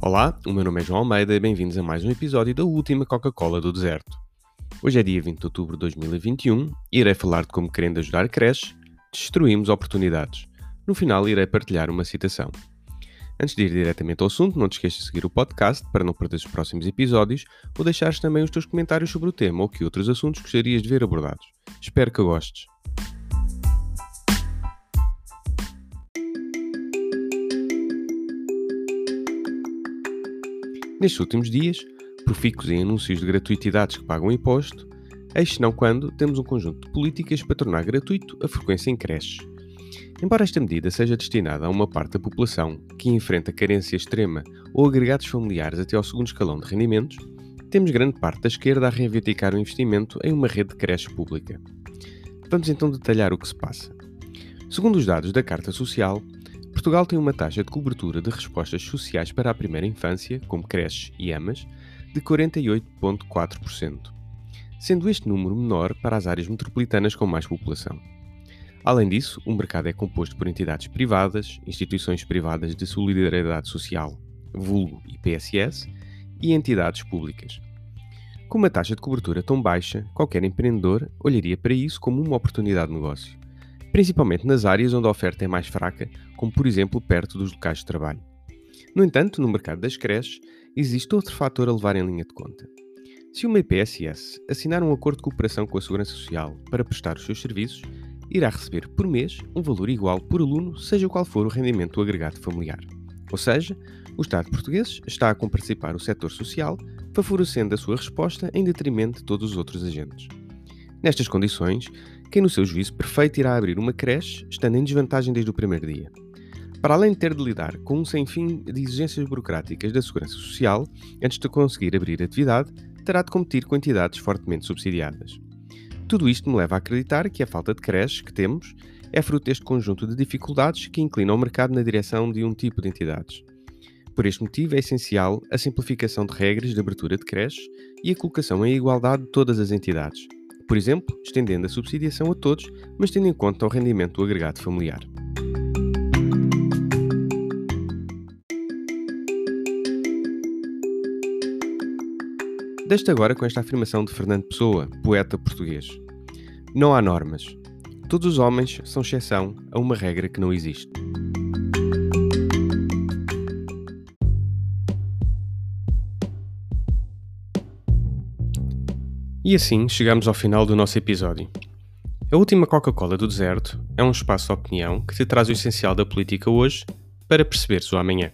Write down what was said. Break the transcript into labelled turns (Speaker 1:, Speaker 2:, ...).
Speaker 1: Olá, o meu nome é João Almeida e bem-vindos a mais um episódio da última Coca-Cola do Deserto. Hoje é dia 20 de outubro de 2021 e irei falar de como, querendo ajudar creches, destruímos oportunidades. No final, irei partilhar uma citação. Antes de ir diretamente ao assunto, não te esqueças de seguir o podcast para não perder os próximos episódios ou deixares também os teus comentários sobre o tema ou que outros assuntos gostarias de ver abordados. Espero que gostes. Nestes últimos dias, profícuos em anúncios de gratuitidades que pagam imposto, eis não quando temos um conjunto de políticas para tornar gratuito a frequência em creches. Embora esta medida seja destinada a uma parte da população que enfrenta carência extrema ou agregados familiares até ao segundo escalão de rendimentos, temos grande parte da esquerda a reivindicar o investimento em uma rede de creches pública. Vamos então detalhar o que se passa. Segundo os dados da Carta Social, Portugal tem uma taxa de cobertura de respostas sociais para a primeira infância, como creches e amas, de 48,4%, sendo este número menor para as áreas metropolitanas com mais população. Além disso, o mercado é composto por entidades privadas, instituições privadas de solidariedade social, vulgo PSS, e entidades públicas. Com uma taxa de cobertura tão baixa, qualquer empreendedor olharia para isso como uma oportunidade de negócio principalmente nas áreas onde a oferta é mais fraca, como por exemplo perto dos locais de trabalho. No entanto, no mercado das creches, existe outro fator a levar em linha de conta. Se uma IPSS assinar um acordo de cooperação com a Segurança Social para prestar os seus serviços, irá receber por mês um valor igual por aluno, seja qual for o rendimento agregado familiar. Ou seja, o Estado português está a comparticipar o setor social, favorecendo a sua resposta em detrimento de todos os outros agentes. Nestas condições, quem no seu juízo perfeito irá abrir uma creche, estando em desvantagem desde o primeiro dia. Para além de ter de lidar com um sem fim de exigências burocráticas da Segurança Social, antes de conseguir abrir atividade, terá de competir com entidades fortemente subsidiadas. Tudo isto me leva a acreditar que a falta de creches que temos é fruto deste conjunto de dificuldades que inclinam o mercado na direção de um tipo de entidades. Por este motivo, é essencial a simplificação de regras de abertura de creches e a colocação em igualdade de todas as entidades, por exemplo, estendendo a subsidiação a todos, mas tendo em conta o rendimento do agregado familiar. Deste agora com esta afirmação de Fernando Pessoa, poeta português. Não há normas. Todos os homens são exceção a uma regra que não existe. E assim chegamos ao final do nosso episódio. A última Coca-Cola do deserto é um espaço de opinião que te traz o essencial da política hoje para perceberes o amanhã.